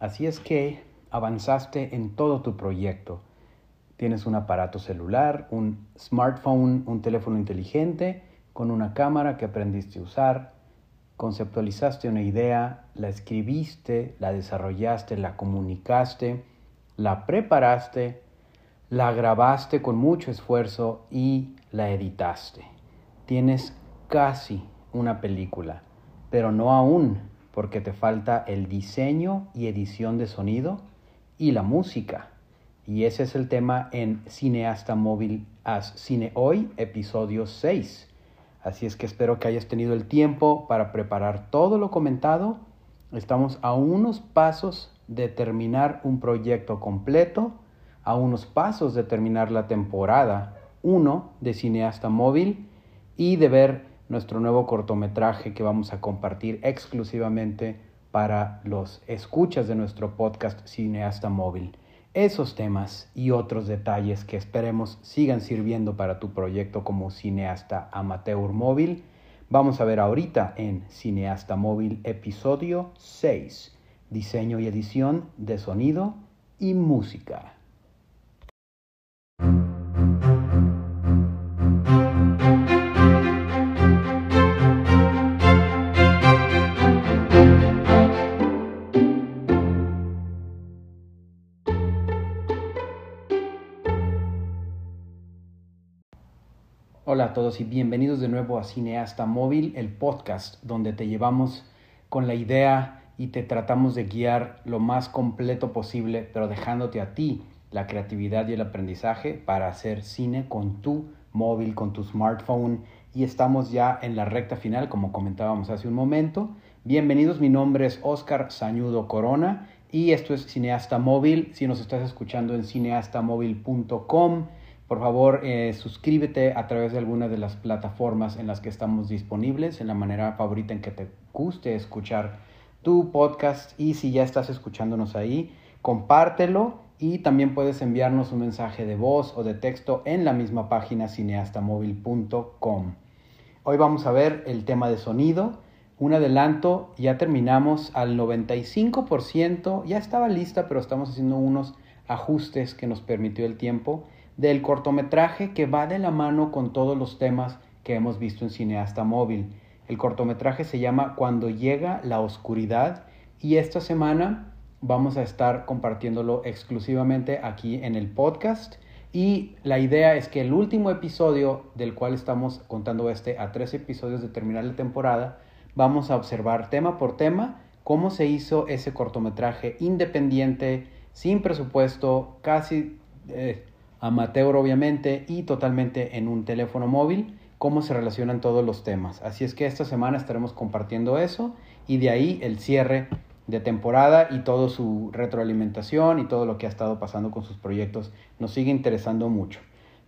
Así es que avanzaste en todo tu proyecto. Tienes un aparato celular, un smartphone, un teléfono inteligente con una cámara que aprendiste a usar, conceptualizaste una idea, la escribiste, la desarrollaste, la comunicaste, la preparaste, la grabaste con mucho esfuerzo y la editaste. Tienes casi una película, pero no aún, porque te falta el diseño y edición de sonido y la música. Y ese es el tema en Cineasta Móvil As Cine Hoy, episodio 6. Así es que espero que hayas tenido el tiempo para preparar todo lo comentado. Estamos a unos pasos de terminar un proyecto completo, a unos pasos de terminar la temporada 1 de Cineasta Móvil y de ver nuestro nuevo cortometraje que vamos a compartir exclusivamente para los escuchas de nuestro podcast Cineasta Móvil. Esos temas y otros detalles que esperemos sigan sirviendo para tu proyecto como cineasta amateur móvil, vamos a ver ahorita en Cineasta Móvil episodio 6, diseño y edición de sonido y música. A todos y bienvenidos de nuevo a Cineasta Móvil, el podcast donde te llevamos con la idea y te tratamos de guiar lo más completo posible, pero dejándote a ti la creatividad y el aprendizaje para hacer cine con tu móvil, con tu smartphone. Y estamos ya en la recta final, como comentábamos hace un momento. Bienvenidos, mi nombre es Oscar Sañudo Corona y esto es Cineasta Móvil. Si nos estás escuchando en cineastamóvil.com, por favor, eh, suscríbete a través de alguna de las plataformas en las que estamos disponibles, en la manera favorita en que te guste escuchar tu podcast. Y si ya estás escuchándonos ahí, compártelo y también puedes enviarnos un mensaje de voz o de texto en la misma página cineastamóvil.com. Hoy vamos a ver el tema de sonido. Un adelanto, ya terminamos al 95%, ya estaba lista, pero estamos haciendo unos ajustes que nos permitió el tiempo del cortometraje que va de la mano con todos los temas que hemos visto en Cineasta Móvil. El cortometraje se llama Cuando llega la oscuridad y esta semana vamos a estar compartiéndolo exclusivamente aquí en el podcast. Y la idea es que el último episodio del cual estamos contando este a tres episodios de terminar la temporada, vamos a observar tema por tema cómo se hizo ese cortometraje independiente, sin presupuesto, casi eh, amateur obviamente y totalmente en un teléfono móvil, cómo se relacionan todos los temas. Así es que esta semana estaremos compartiendo eso y de ahí el cierre de temporada y toda su retroalimentación y todo lo que ha estado pasando con sus proyectos nos sigue interesando mucho.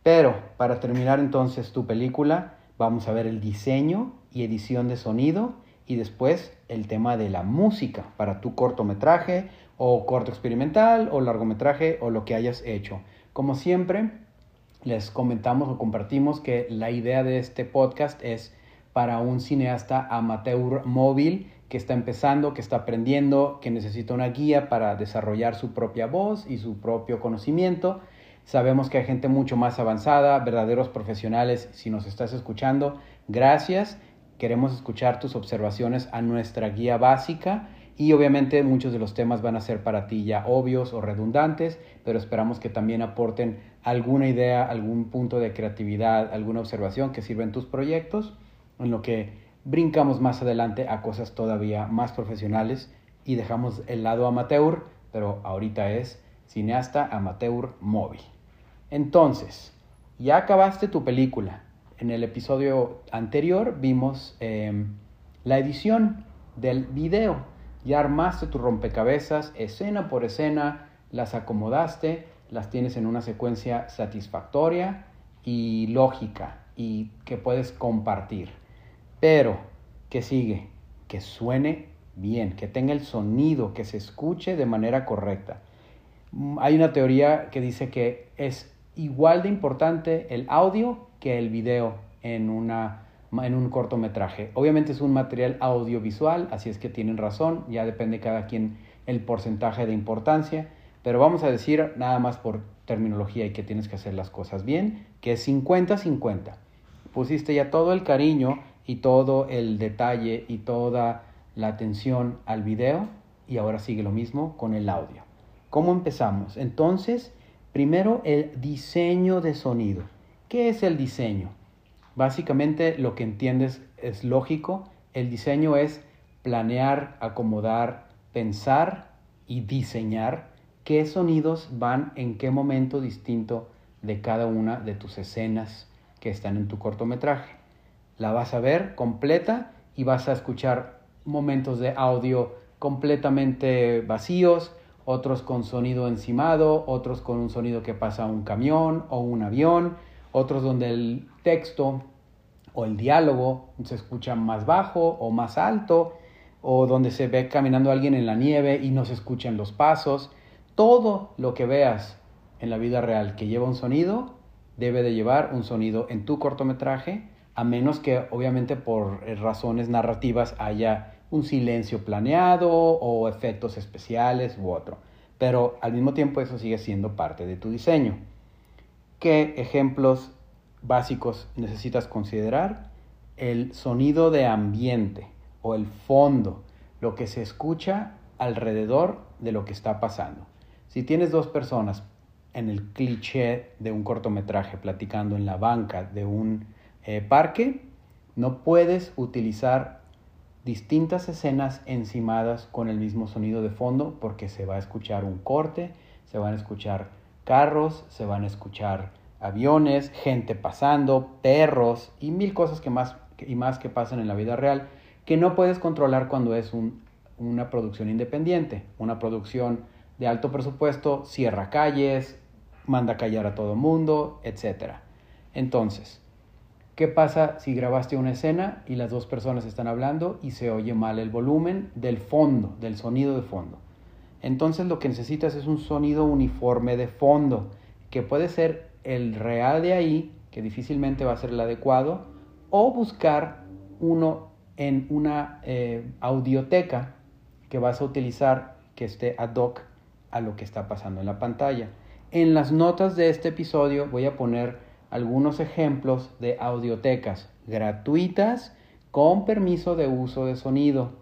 Pero para terminar entonces tu película, vamos a ver el diseño y edición de sonido y después el tema de la música para tu cortometraje o corto experimental o largometraje o lo que hayas hecho. Como siempre, les comentamos o compartimos que la idea de este podcast es para un cineasta amateur móvil que está empezando, que está aprendiendo, que necesita una guía para desarrollar su propia voz y su propio conocimiento. Sabemos que hay gente mucho más avanzada, verdaderos profesionales. Si nos estás escuchando, gracias. Queremos escuchar tus observaciones a nuestra guía básica y obviamente muchos de los temas van a ser para ti ya obvios o redundantes, pero esperamos que también aporten alguna idea, algún punto de creatividad, alguna observación que sirva en tus proyectos, en lo que brincamos más adelante a cosas todavía más profesionales y dejamos el lado amateur, pero ahorita es cineasta amateur móvil. Entonces, ya acabaste tu película. En el episodio anterior vimos em, la edición del video ya armaste tu rompecabezas escena por escena, las acomodaste, las tienes en una secuencia satisfactoria y lógica y que puedes compartir. Pero, ¿qué sigue? Que suene bien, que tenga el sonido, que se escuche de manera correcta. Mm, hay una teoría que dice que es igual de importante el audio que el video en una en un cortometraje. Obviamente es un material audiovisual, así es que tienen razón, ya depende cada quien el porcentaje de importancia, pero vamos a decir nada más por terminología y que tienes que hacer las cosas bien, que es 50-50. Pusiste ya todo el cariño y todo el detalle y toda la atención al video y ahora sigue lo mismo con el audio. ¿Cómo empezamos? Entonces, primero el diseño de sonido. ¿Qué es el diseño? Básicamente lo que entiendes es lógico. El diseño es planear, acomodar, pensar y diseñar qué sonidos van en qué momento distinto de cada una de tus escenas que están en tu cortometraje. La vas a ver completa y vas a escuchar momentos de audio completamente vacíos, otros con sonido encimado, otros con un sonido que pasa un camión o un avión, otros donde el texto o el diálogo se escucha más bajo o más alto, o donde se ve caminando alguien en la nieve y no se escuchan los pasos. Todo lo que veas en la vida real que lleva un sonido debe de llevar un sonido en tu cortometraje, a menos que obviamente por razones narrativas haya un silencio planeado o efectos especiales u otro. Pero al mismo tiempo eso sigue siendo parte de tu diseño. ¿Qué ejemplos básicos necesitas considerar? El sonido de ambiente o el fondo, lo que se escucha alrededor de lo que está pasando. Si tienes dos personas en el cliché de un cortometraje platicando en la banca de un eh, parque, no puedes utilizar distintas escenas encimadas con el mismo sonido de fondo porque se va a escuchar un corte, se van a escuchar carros, se van a escuchar aviones, gente pasando, perros y mil cosas que más y más que pasan en la vida real que no puedes controlar cuando es una producción independiente, una producción de alto presupuesto, cierra calles, manda a callar a todo mundo, etc. Entonces, ¿Qué pasa si grabaste una escena y las dos personas están hablando y se oye mal el volumen del fondo, del sonido de fondo? Entonces lo que necesitas es un sonido uniforme de fondo, que puede ser el real de ahí, que difícilmente va a ser el adecuado, o buscar uno en una eh, audioteca que vas a utilizar que esté ad hoc a lo que está pasando en la pantalla. En las notas de este episodio voy a poner algunos ejemplos de audiotecas gratuitas con permiso de uso de sonido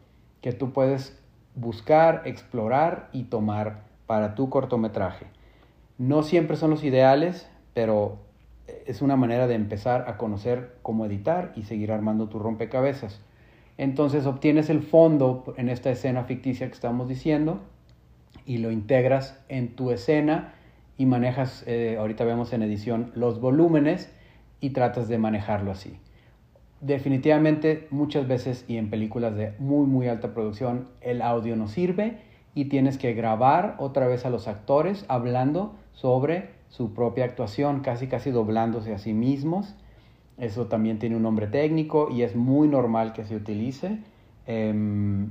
que tú puedes buscar, explorar y tomar para tu cortometraje. No siempre son los ideales, pero es una manera de empezar a conocer cómo editar y seguir armando tu rompecabezas. Entonces obtienes el fondo en esta escena ficticia que estamos diciendo y lo integras en tu escena y manejas, eh, ahorita vemos en edición, los volúmenes y tratas de manejarlo así. Definitivamente muchas veces y en películas de muy muy alta producción el audio no sirve y tienes que grabar otra vez a los actores hablando sobre su propia actuación, casi casi doblándose a sí mismos. Eso también tiene un nombre técnico y es muy normal que se utilice. Em,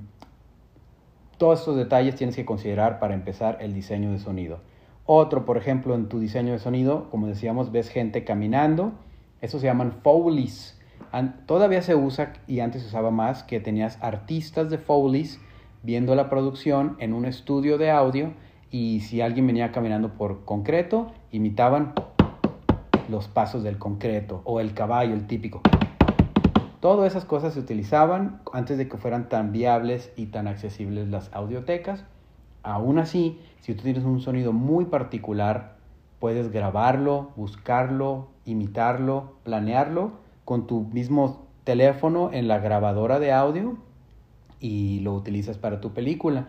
todos estos detalles tienes que considerar para empezar el diseño de sonido. Otro, por ejemplo, en tu diseño de sonido, como decíamos, ves gente caminando. Eso se llaman Foleys. Todavía se usa y antes se usaba más que tenías artistas de Foleys viendo la producción en un estudio de audio y si alguien venía caminando por concreto, imitaban los pasos del concreto o el caballo, el típico. Todas esas cosas se utilizaban antes de que fueran tan viables y tan accesibles las audiotecas. Aún así, si tú tienes un sonido muy particular, puedes grabarlo, buscarlo, imitarlo, planearlo con tu mismo teléfono en la grabadora de audio y lo utilizas para tu película.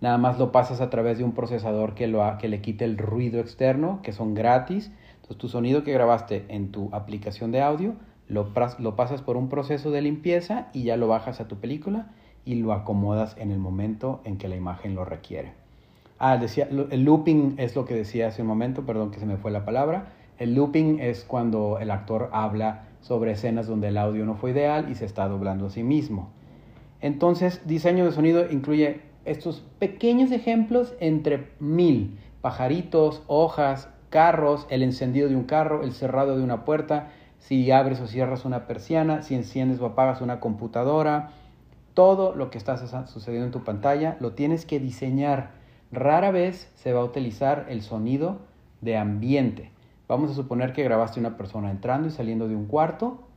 Nada más lo pasas a través de un procesador que, lo, que le quite el ruido externo, que son gratis. Entonces tu sonido que grabaste en tu aplicación de audio lo, lo pasas por un proceso de limpieza y ya lo bajas a tu película y lo acomodas en el momento en que la imagen lo requiere. Ah, decía, el looping es lo que decía hace un momento, perdón que se me fue la palabra. El looping es cuando el actor habla sobre escenas donde el audio no fue ideal y se está doblando a sí mismo. Entonces, diseño de sonido incluye estos pequeños ejemplos entre mil. Pajaritos, hojas, carros, el encendido de un carro, el cerrado de una puerta, si abres o cierras una persiana, si enciendes o apagas una computadora, todo lo que está sucediendo en tu pantalla lo tienes que diseñar. Rara vez se va a utilizar el sonido de ambiente. Vamos a suponer que grabaste una persona entrando y saliendo de un cuarto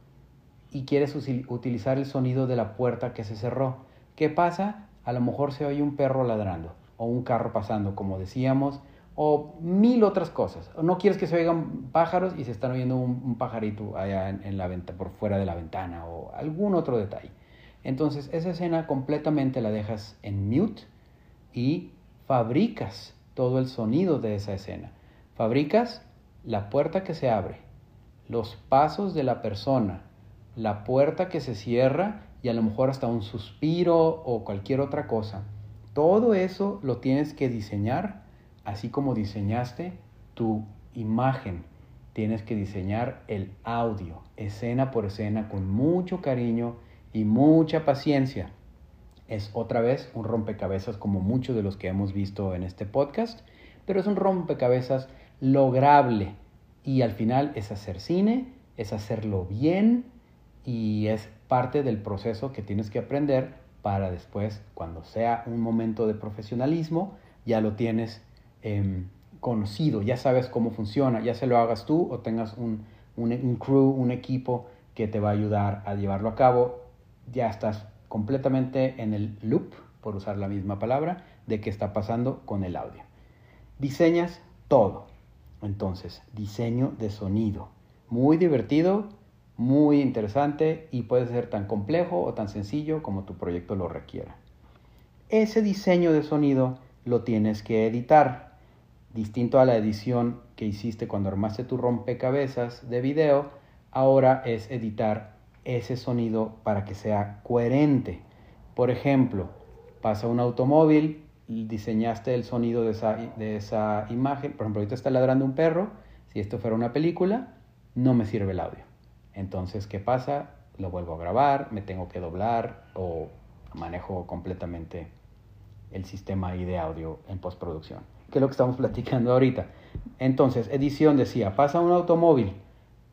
y quieres utilizar el sonido de la puerta que se cerró. ¿Qué pasa? A lo mejor se oye un perro ladrando o un carro pasando, como decíamos, o mil otras cosas. No quieres que se oigan pájaros y se están oyendo un, pajarito allá en, la venta, por fuera de la ventana o algún otro detalle. Entonces esa escena completamente la dejas en mute y fabricas todo el sonido de esa escena. Fabricas la puerta que se abre, los pasos de la persona, la puerta que se cierra y a lo mejor hasta un suspiro o cualquier otra cosa. Todo eso lo tienes que diseñar así como diseñaste tu imagen. Tienes que diseñar el audio, escena por escena, con mucho cariño y mucha paciencia. Es otra vez un rompecabezas como muchos de los que hemos visto en este podcast, pero es un rompecabezas lograble y al final es hacer cine, es hacerlo bien y es parte del proceso que tienes que aprender para después, cuando sea un momento de profesionalismo, ya lo tienes em, conocido, ya sabes cómo funciona, ya se lo hagas tú o tengas un, un crew, un equipo que te va a ayudar a llevarlo a cabo, ya estás completamente en el loop, por usar la misma palabra, de qué está pasando con el audio. Diseñas todo, entonces, diseño de sonido. Muy divertido, muy interesante y puede ser tan complejo o tan sencillo como tu proyecto lo requiera. Ese diseño de sonido lo tienes que editar. Distinto a la edición que hiciste cuando armaste tu rompecabezas de video, ahora es editar ese sonido para que sea coherente. Por ejemplo, pasa un automóvil, diseñaste el sonido de esa, de esa imagen, por ejemplo, ahorita está ladrando un perro, si esto fuera una película, no me sirve el audio. Entonces, ¿qué pasa? Lo vuelvo a grabar, me tengo que doblar o manejo completamente el sistema ahí de audio en postproducción, que es lo que estamos platicando ahorita. Entonces, edición decía, pasa un automóvil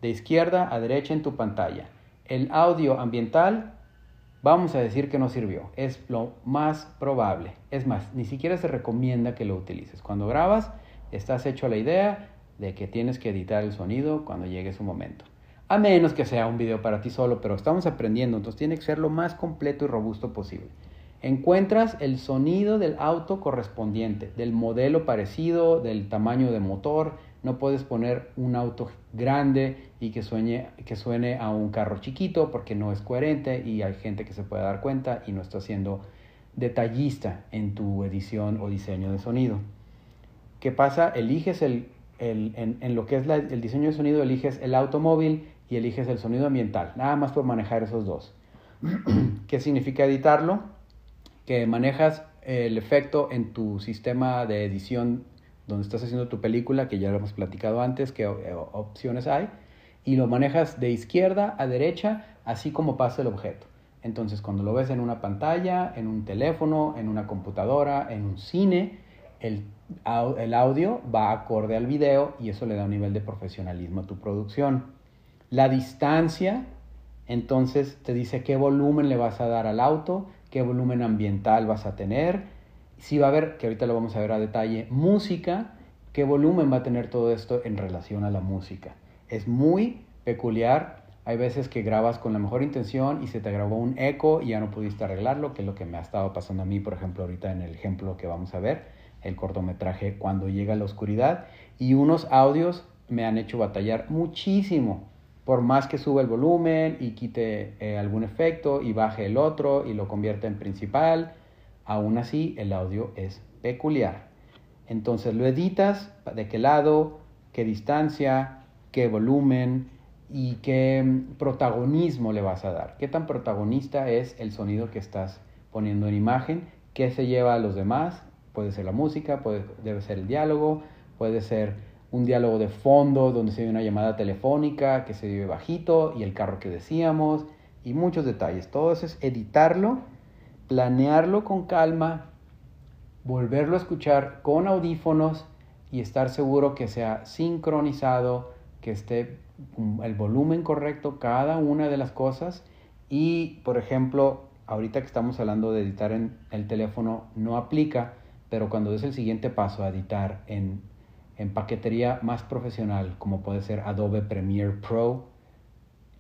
de izquierda a derecha en tu pantalla. El audio ambiental vamos a decir que no sirvió. Es lo más probable. Es más, ni siquiera se recomienda que lo utilices. Cuando grabas, estás hecho a la idea de que tienes que editar el sonido cuando llegue su momento. A menos que sea un video para ti solo, pero estamos aprendiendo, entonces tiene que ser lo más completo y robusto posible. Encuentras el sonido del auto correspondiente, del modelo parecido, del tamaño de motor, no puedes poner un auto grande y que suene, que suene a un carro chiquito porque no es coherente y hay gente que se puede dar cuenta y no está siendo detallista en tu edición o diseño de sonido. ¿Qué pasa? Eliges el, en, lo que es el diseño de sonido, eliges el automóvil y eliges el sonido ambiental, nada más por manejar esos dos. ¿Qué significa editarlo? Que manejas el efecto en tu sistema de edición donde estás haciendo tu película, que ya lo hemos platicado antes, qué eh, opciones hay, y lo manejas de izquierda a derecha, así como pasa el objeto. Entonces, cuando lo ves en una pantalla, en un teléfono, en una computadora, en un cine, el, el audio va acorde al video y eso le da un nivel de profesionalismo a tu producción. La distancia, entonces te dice qué volumen le vas a dar al auto, qué volumen ambiental vas a tener, si va a haber, que ahorita lo vamos a ver a detalle, música, qué volumen va a tener todo esto en relación a la música. Es muy peculiar. Hay veces que grabas con la mejor intención y se te grabó un eco y ya no pudiste arreglarlo, que es lo que me ha estado pasando a mí, por ejemplo, ahorita en el ejemplo que vamos a ver, el cortometraje Cuando llega la oscuridad. Y unos audios me han hecho batallar muchísimo. Por más que suba el volumen y quite eh, algún efecto y baje el otro y lo convierta en principal, Aún así, el audio es peculiar. Entonces lo editas, de qué lado, qué distancia, qué volumen y qué mm, protagonismo le vas a dar. Qué tan protagonista es el sonido que estás poniendo en imagen, qué se lleva a los demás. Puede ser la música, puede, debe ser el diálogo, puede ser un diálogo de fondo donde se ve una llamada telefónica que se vive bajito y el carro que decíamos y muchos detalles. Todo eso es editarlo planearlo con calma, volverlo a escuchar con audífonos y estar seguro que sea sincronizado, que esté el volumen correcto cada una de las cosas y, por ejemplo, ahorita que estamos hablando de editar en el teléfono no aplica, pero cuando es el siguiente paso a editar en, en paquetería más profesional, como puede ser Adobe Premiere Pro,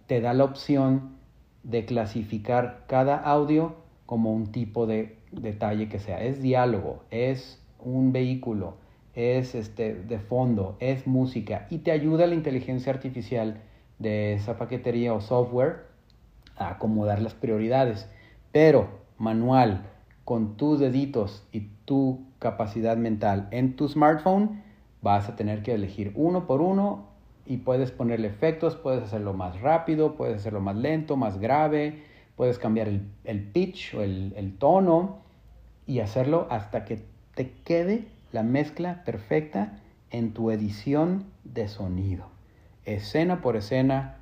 te da la opción de clasificar cada audio como un tipo de detalle que sea. Es diálogo, es un vehículo, es este, de fondo, es música y te ayuda la inteligencia artificial de esa paquetería o software a acomodar las prioridades. Pero manual, con tus deditos y tu capacidad mental en tu smartphone, vas a tener que elegir uno por uno y puedes ponerle efectos, puedes hacerlo más rápido, puedes hacerlo más lento, más grave, puedes cambiar el, pitch o el, el tono y hacerlo hasta que te quede la mezcla perfecta en tu edición de sonido. Escena por escena,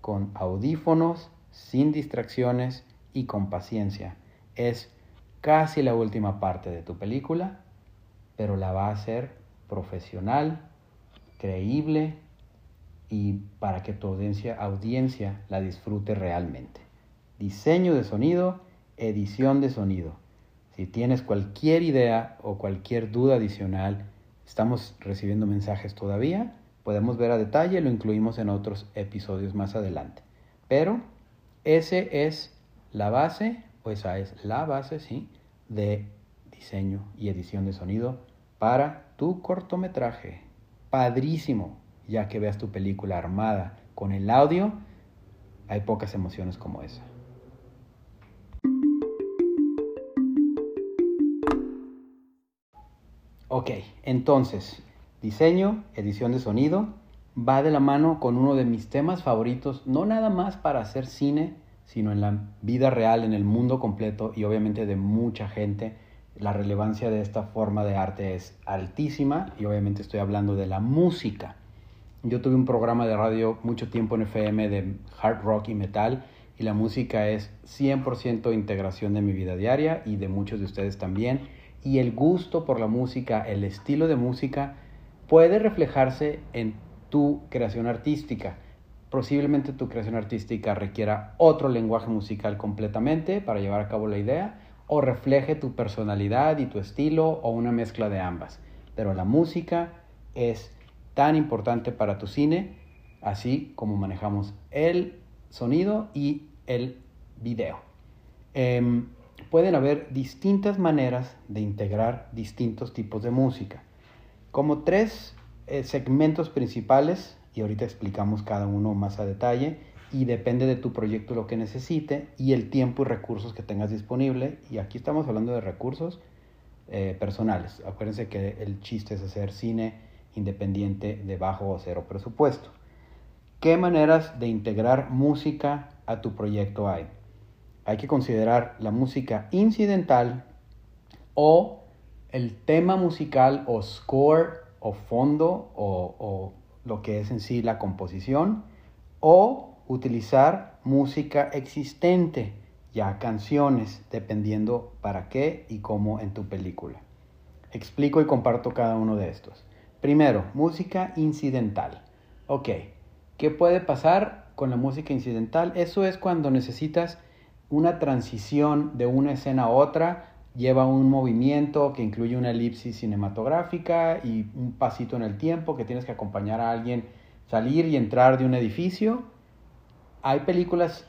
con audífonos, sin distracciones y con paciencia. Es casi la última parte de tu película, pero la va a hacer profesional, creíble y para que tu audiencia, audiencia la disfrute realmente. Diseño de sonido, edición de sonido. Si tienes cualquier idea o cualquier duda adicional, estamos recibiendo mensajes todavía. Podemos ver a detalle, lo incluimos en otros episodios más adelante. Pero ese es la base, o esa es la base, sí, de diseño y edición de sonido para tu cortometraje. Padrísimo, ya que veas tu película armada con el audio, hay pocas emociones como esa. Ok, entonces, diseño, edición de sonido, va de la mano con uno de mis temas favoritos, no nada más para hacer cine, sino en la vida real, en el mundo completo y obviamente de mucha gente. La relevancia de esta forma de arte es altísima y obviamente estoy hablando de la música. Yo tuve un programa de radio mucho tiempo en FM de hard rock y metal y la música es 100% integración de mi vida diaria y de muchos de ustedes también. Y el gusto por la música, el estilo de música puede reflejarse en tu creación artística posiblemente tu creación artística requiera otro lenguaje musical completamente para llevar a cabo la idea o refleje tu personalidad y tu estilo o una mezcla de ambas. Pero la música es tan importante para tu cine, así como manejamos el sonido y el video. Em, pueden haber distintas maneras de integrar distintos tipos de música. Como tres eh, segmentos principales y ahorita explicamos cada uno más a detalle y depende de tu proyecto lo que necesite y el tiempo y recursos que tengas disponible. Y aquí estamos hablando de recursos eh, personales. Acuérdense que el chiste es hacer cine independiente de bajo o cero presupuesto. ¿Qué maneras de integrar música a tu proyecto hay? Hay que considerar la música incidental o el tema musical o score o fondo o lo que es en sí la composición, o utilizar música existente, ya canciones, dependiendo para qué y cómo en tu película. Explico y comparto cada uno de estos. Primero, música incidental. Ok, ¿qué puede pasar con la música incidental? Eso es cuando necesitas una transición de una escena a otra lleva un movimiento que incluye una elipsis cinematográfica y un pasito en el tiempo que tienes que acompañar a alguien salir y entrar de un edificio. Hay películas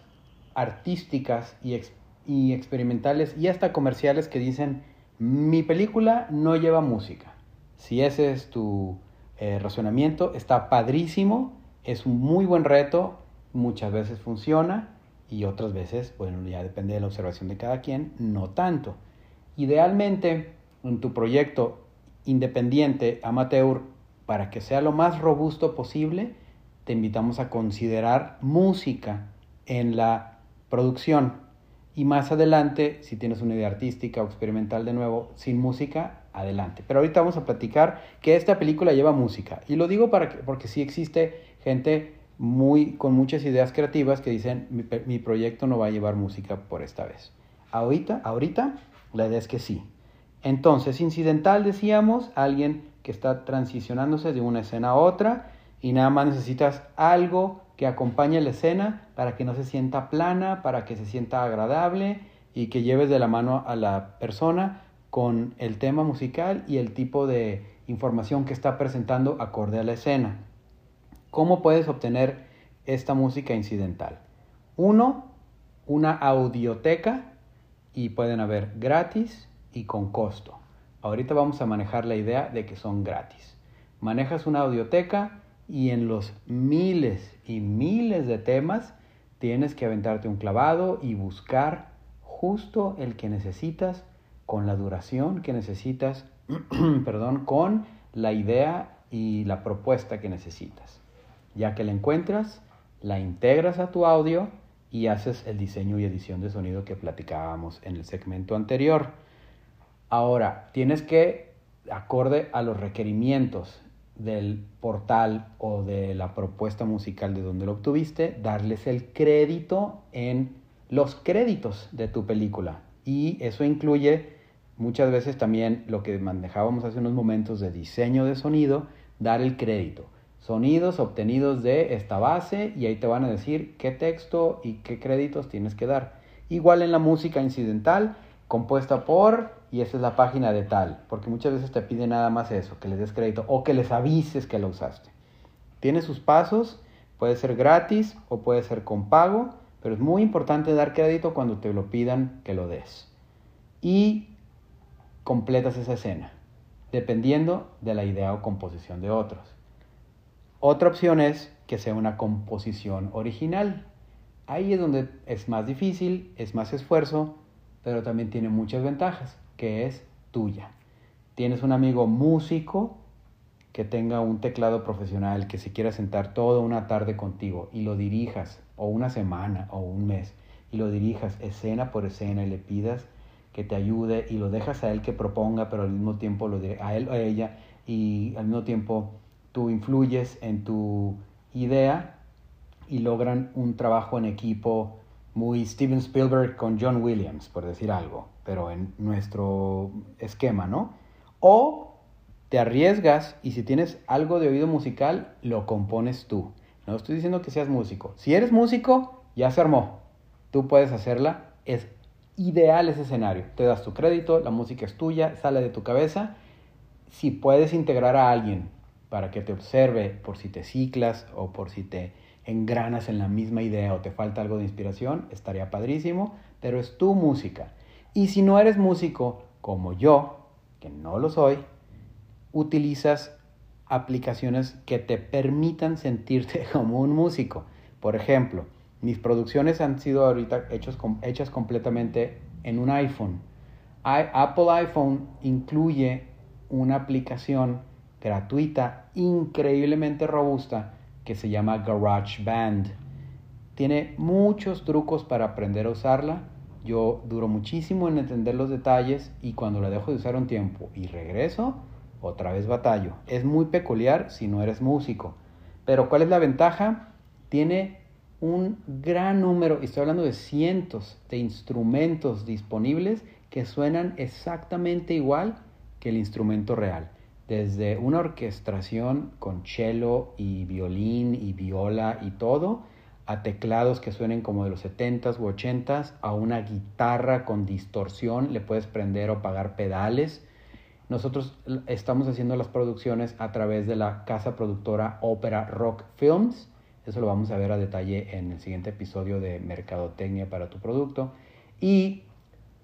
artísticas y, experimentales y hasta comerciales que dicen, mi película no lleva música. Si ese es tu eh, razonamiento, está padrísimo, es un muy buen reto, muchas veces funciona y otras veces, bueno, ya depende de la observación de cada quien, no tanto. Idealmente, en tu proyecto independiente, amateur, para que sea lo más robusto posible, te invitamos a considerar música en la producción. Y más adelante, si tienes una idea artística o experimental de nuevo, sin música, adelante. Pero ahorita vamos a platicar que esta película lleva música. Y lo digo para que, porque sí existe gente muy, con muchas ideas creativas que dicen, mi, proyecto no va a llevar música por esta vez. Ahorita, ahorita la idea es que sí. Entonces, incidental decíamos, alguien que está transicionándose de una escena a otra y nada más necesitas algo que acompañe la escena para que no se sienta plana, para que se sienta agradable y que lleves de la mano a la persona con el tema musical y el tipo de información que está presentando acorde a la escena. ¿Cómo puedes obtener esta música incidental? Uno, una audioteca y pueden haber gratis y con costo. Ahorita vamos a manejar la idea de que son gratis. Manejas una audioteca y en los miles y miles de temas tienes que aventarte un clavado y buscar justo el que necesitas con la duración que necesitas, perdón, con la idea y la propuesta que necesitas. Ya que la encuentras, la integras a tu audio y haces el diseño y edición de sonido que platicábamos en el segmento anterior. Ahora, tienes que, acorde a los requerimientos del portal o de la propuesta musical de donde lo obtuviste, darles el crédito en los créditos de tu película. Y eso incluye muchas veces también lo que manejábamos hace unos momentos de diseño de sonido, dar el crédito. Sonidos obtenidos de esta base y ahí te van a decir qué texto y qué créditos tienes que dar. Igual en la música incidental, compuesta por, y esa es la página de tal, porque muchas veces te pide nada más eso, que les des crédito o que les avises que lo usaste. Tiene sus pasos, puede ser gratis o puede ser con pago, pero es muy importante dar crédito cuando te lo pidan que lo des. Y completas esa escena, dependiendo de la idea o composición de otros. Otra opción es que sea una composición original. Ahí es donde es más difícil, es más esfuerzo, pero también tiene muchas ventajas, que es tuya. Tienes un amigo músico que tenga un teclado profesional, que se quiera sentar toda una tarde contigo y lo dirijas, o una semana, o un mes, y lo dirijas escena por escena y le pidas que te ayude y lo dejas a él que proponga, pero al mismo tiempo lo a él o a ella y al mismo tiempo tú influyes en tu idea y logran un trabajo en equipo muy Steven Spielberg con John Williams, por decir algo, pero en nuestro esquema, ¿no? O te arriesgas y si tienes algo de oído musical, lo compones tú. No estoy diciendo que seas músico. Si eres músico, ya se armó. Tú puedes hacerla. Es ideal ese escenario. Te das tu crédito, la música es tuya, sale de tu cabeza. Si puedes integrar a alguien para que te observe por si te ciclas o por si te engranas en la misma idea o te falta algo de inspiración, estaría padrísimo, pero es tu música. Y si no eres músico como yo, que no lo soy, utilizas aplicaciones que te permitan sentirte como un músico. Por ejemplo, mis producciones han sido ahorita hechas completamente en un iPhone. Apple iPhone incluye una aplicación gratuita increíblemente robusta que se llama GarageBand. Tiene muchos trucos para aprender a usarla. Yo duro muchísimo en entender los detalles y cuando la dejo de usar un tiempo y regreso, otra vez batallo. Es muy peculiar si no eres músico. Pero ¿cuál es la ventaja? Tiene un gran número, estoy hablando de cientos de instrumentos disponibles que suenan exactamente igual que el instrumento real. Desde una orquestación con cello y violín y viola y todo, a teclados que suenen como de los 70s u 80s, a una guitarra con distorsión, le puedes prender o apagar pedales. Nosotros estamos haciendo las producciones a través de la casa productora Opera Rock Films eso lo vamos a ver a detalle en el siguiente episodio de Mercadotecnia para tu producto. Y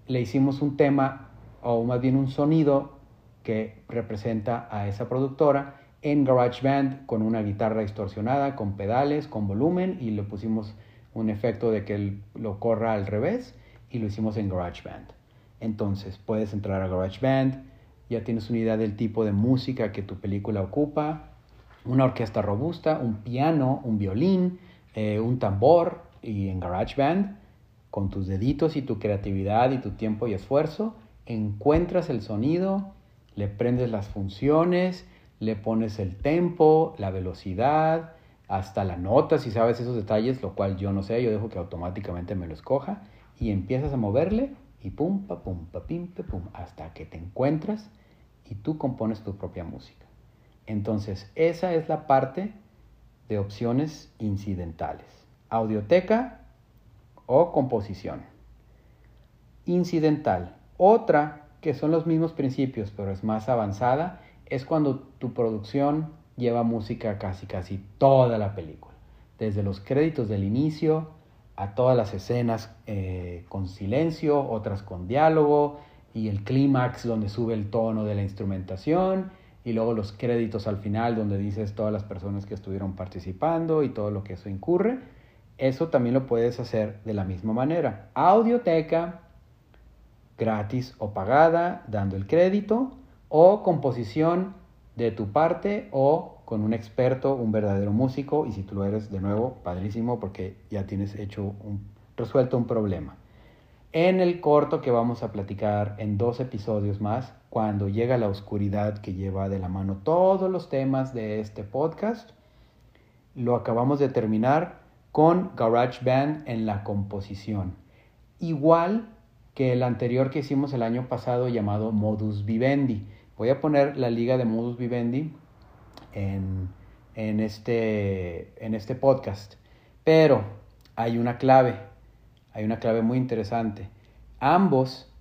le hicimos un tema, o más bien un sonido que representa a esa productora en GarageBand con una guitarra distorsionada, con pedales, con volumen y le pusimos un efecto de que lo corra al revés y lo hicimos en GarageBand. Entonces puedes entrar a GarageBand, ya tienes una idea del tipo de música que tu película ocupa, una orquesta robusta, un piano, un violín, eh, un tambor y en GarageBand, con tus deditos y tu creatividad y tu tiempo y esfuerzo, encuentras el sonido, le prendes las funciones, le pones el tempo, la velocidad, hasta la nota, si sabes esos detalles, lo cual yo no sé, yo dejo que automáticamente me lo escoja, y empiezas a moverle y pum, pa, pum, pa, pim, pa, pum, hasta que te encuentras y tú compones tu propia música. Entonces, esa es la parte de opciones incidentales. Audioteca o composición. incidental. Otra, que son los mismos principios, pero es más avanzada, es cuando tu producción lleva música casi casi toda la película. Desde los créditos del inicio a todas las escenas eh, con silencio, otras con diálogo, y el clímax donde sube el tono de la instrumentación, y luego los créditos al final donde dices todas las personas que estuvieron participando y todo lo que eso incurre. Eso también lo puedes hacer de la misma manera. Audioteca, gratis o pagada, dando el crédito, o composición de tu parte o con un experto, un verdadero músico, y si tú lo eres, de nuevo, padrísimo, porque ya tienes hecho un, resuelto un problema. En el corto que vamos a platicar en dos episodios más, cuando llega la oscuridad que lleva de la mano todos los temas de este podcast, lo acabamos de terminar con GarageBand en la composición. Igual que el anterior que hicimos el año pasado llamado Modus Vivendi. Voy a poner la liga de Modus Vivendi en, este, en este podcast. Pero hay una clave, hay una clave muy interesante. Ambos,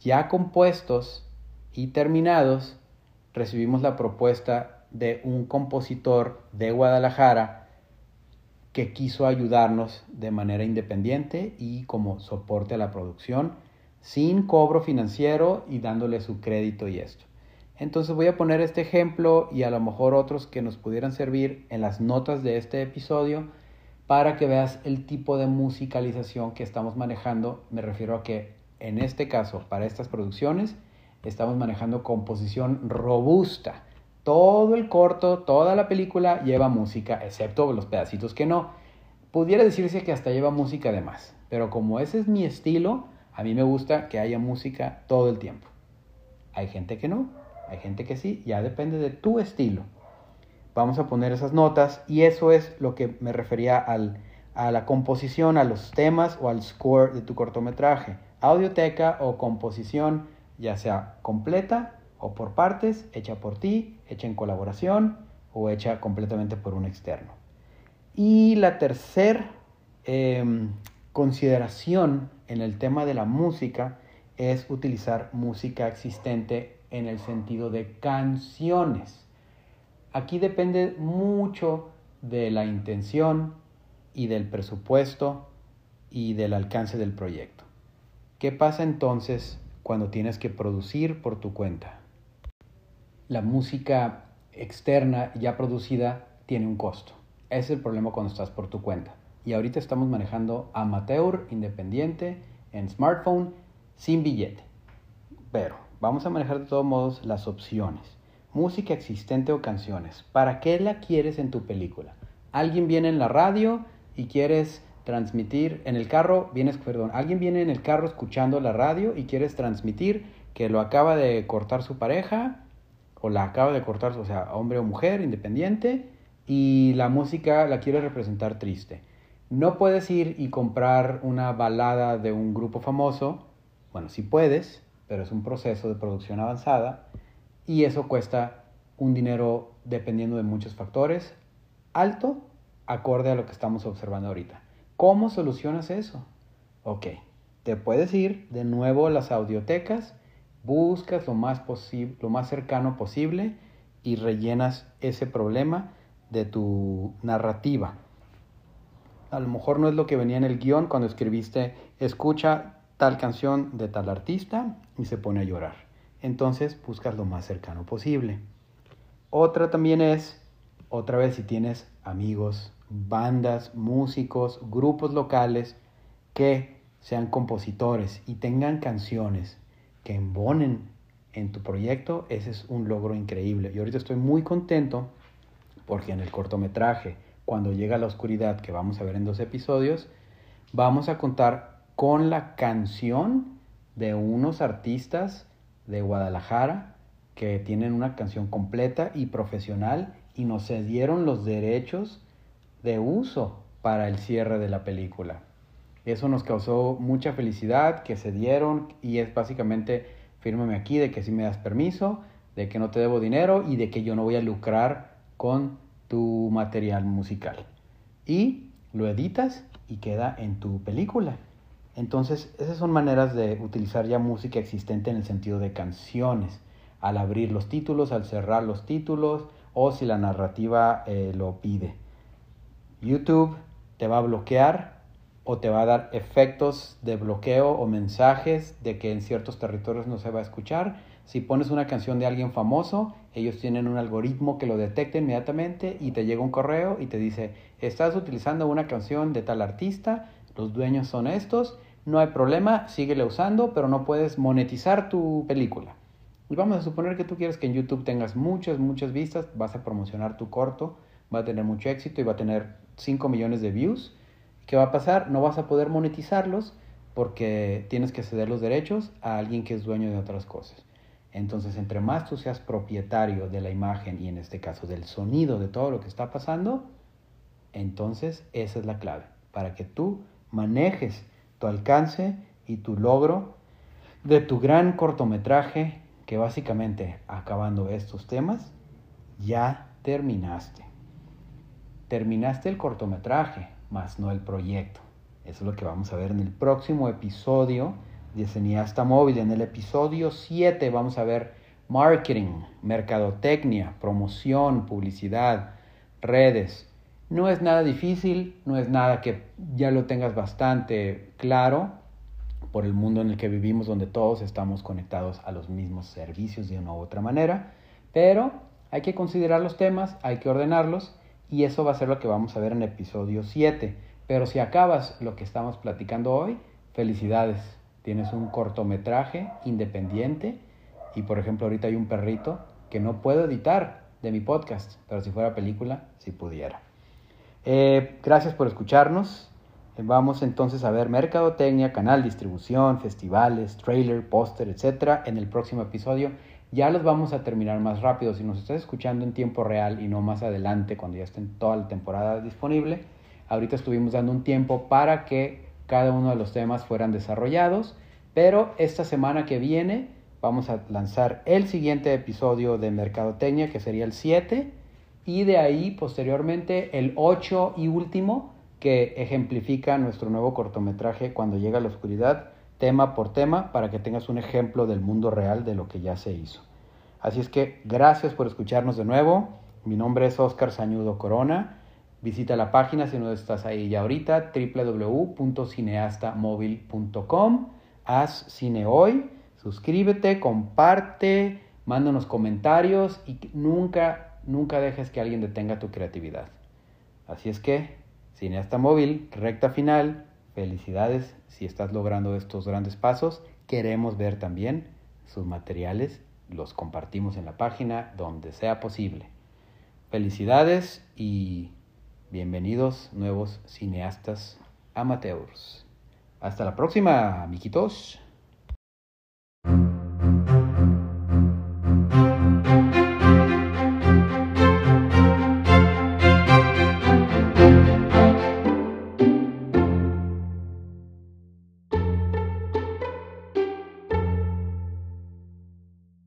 ya compuestos y terminados, recibimos la propuesta de un compositor de Guadalajara que quiso ayudarnos de manera independiente y como soporte a la producción, sin cobro financiero y dándole su crédito y esto. Entonces voy a poner este ejemplo y a lo mejor otros que nos pudieran servir en las notas de este episodio para que veas el tipo de musicalización que estamos manejando. Me refiero a que en este caso, para estas producciones, estamos manejando composición robusta todo el corto, toda la película lleva música, excepto los pedacitos que no. Pudiera decirse que hasta lleva música de más, pero como ese es mi estilo, a mí me gusta que haya música todo el tiempo. Hay gente que no, hay gente que sí, ya depende de tu estilo. Vamos a poner esas notas y eso es lo que me refería al, a la composición, a los temas o al score de tu cortometraje. Audioteca o composición, ya sea completa o por partes, hecha por ti, hecha en colaboración o hecha completamente por un externo. Y la tercera em, consideración en el tema de la música es utilizar música existente en el sentido de canciones. Aquí depende mucho de la intención y del presupuesto y del alcance del proyecto. ¿Qué pasa entonces cuando tienes que producir por tu cuenta? la música externa ya producida tiene un costo. Ese es el problema cuando estás por tu cuenta. Y ahorita estamos manejando amateur, independiente, en smartphone, sin billete. Pero vamos a manejar de todos modos las opciones. Música existente o canciones. ¿Para qué la quieres en tu película? Alguien viene en la radio y quieres transmitir en el carro, vienes, perdón, alguien viene en el carro escuchando la radio y quieres transmitir que lo acaba de cortar su pareja o la acaba de cortar, o sea, hombre o mujer, independiente, y la música la quiere representar triste. No puedes ir y comprar una balada de un grupo famoso, bueno, sí puedes, pero es un proceso de producción avanzada y eso cuesta un dinero dependiendo de muchos factores, alto, acorde a lo que estamos observando ahorita. ¿Cómo solucionas eso? Ok, te puedes ir de nuevo a las audiotecas buscas lo más, lo más cercano posible y rellenas ese problema de tu narrativa. A lo mejor no es lo que venía en el guion cuando escribiste, escucha tal canción de tal artista y se pone a llorar. Entonces buscas lo más cercano posible. Otra también es, otra vez si tienes amigos, bandas, músicos, grupos locales que sean compositores y tengan canciones que embonen en tu proyecto, ese es un logro increíble. Y ahorita estoy muy contento porque en el cortometraje, cuando llega la oscuridad, que vamos a ver en dos episodios, vamos a contar con la canción de unos artistas de Guadalajara que tienen una canción completa y profesional y nos cedieron los derechos de uso para el cierre de la película. Eso nos causó mucha felicidad que se dieron y es básicamente fírmame aquí de que sí me das permiso, de que no te debo dinero y de que yo no voy a lucrar con tu material musical. Y lo editas y queda en tu película. Entonces, esas son maneras de utilizar ya música existente en el sentido de canciones, al abrir los títulos, al cerrar los títulos o si la narrativa eh, lo pide. YouTube te va a bloquear o te va a dar efectos de bloqueo o mensajes de que en ciertos territorios no se va a escuchar. Si pones una canción de alguien famoso, ellos tienen un algoritmo que lo detecta inmediatamente y te llega un correo y te dice, estás utilizando una canción de tal artista, los dueños son estos, no hay problema, síguele usando, pero no puedes monetizar tu película. Y vamos a suponer que tú quieres que en YouTube tengas muchas, muchas vistas, vas a promocionar tu corto, va a tener mucho éxito y va a tener 5 millones de views. ¿Qué va a pasar? No vas a poder monetizarlos porque tienes que ceder los derechos a alguien que es dueño de otras cosas. Entonces, entre más tú seas propietario de la imagen y en este caso del sonido de todo lo que está pasando, entonces esa es la clave para que tú manejes tu alcance y tu logro de tu gran cortometraje que básicamente acabando estos temas ya terminaste. Terminaste el cortometraje, más no el proyecto. Eso es lo que vamos a ver en el próximo episodio de Cineasta Móvil. En el episodio 7 vamos a ver marketing, mercadotecnia, promoción, publicidad, redes. No es nada difícil, no es nada que ya lo tengas bastante claro por el mundo en el que vivimos donde todos estamos conectados a los mismos servicios de una u otra manera, pero hay que considerar los temas, hay que ordenarlos y eso va a ser lo que vamos a ver en episodio 7. Pero si acabas lo que estamos platicando hoy, felicidades. Tienes un cortometraje independiente y por ejemplo ahorita hay un perrito que no puedo editar de mi podcast, pero si fuera película, si pudiera. Eh, gracias por escucharnos. Vamos entonces a ver mercadotecnia, canal, distribución, festivales, trailer, póster, etc. en el próximo episodio. Ya los vamos a terminar más rápido. Si nos estás escuchando en tiempo real y no más adelante, cuando ya estén toda la temporada disponible, ahorita estuvimos dando un tiempo para que cada uno de los temas fueran desarrollados. Pero esta semana que viene vamos a lanzar el siguiente episodio de Mercadotecnia, que sería el 7. Y de ahí, posteriormente, el 8 y último, que ejemplifica nuestro nuevo cortometraje Cuando llega la oscuridad tema por tema para que tengas un ejemplo del mundo real de lo que ya se hizo. Así es que gracias por escucharnos de nuevo. Mi nombre es Oscar Sañudo Corona. Visita la página si no estás ahí ya ahorita, www.cineastamóvil.com. Haz cine hoy, suscríbete, comparte, mándanos comentarios y nunca, nunca dejes que alguien detenga tu creatividad. Así es que, Cineasta Móvil, recta final, Felicidades si estás logrando estos grandes pasos. Queremos ver también sus materiales. Los compartimos en la página donde sea posible. Felicidades y bienvenidos nuevos cineastas amateurs. Hasta la próxima, amiguitos.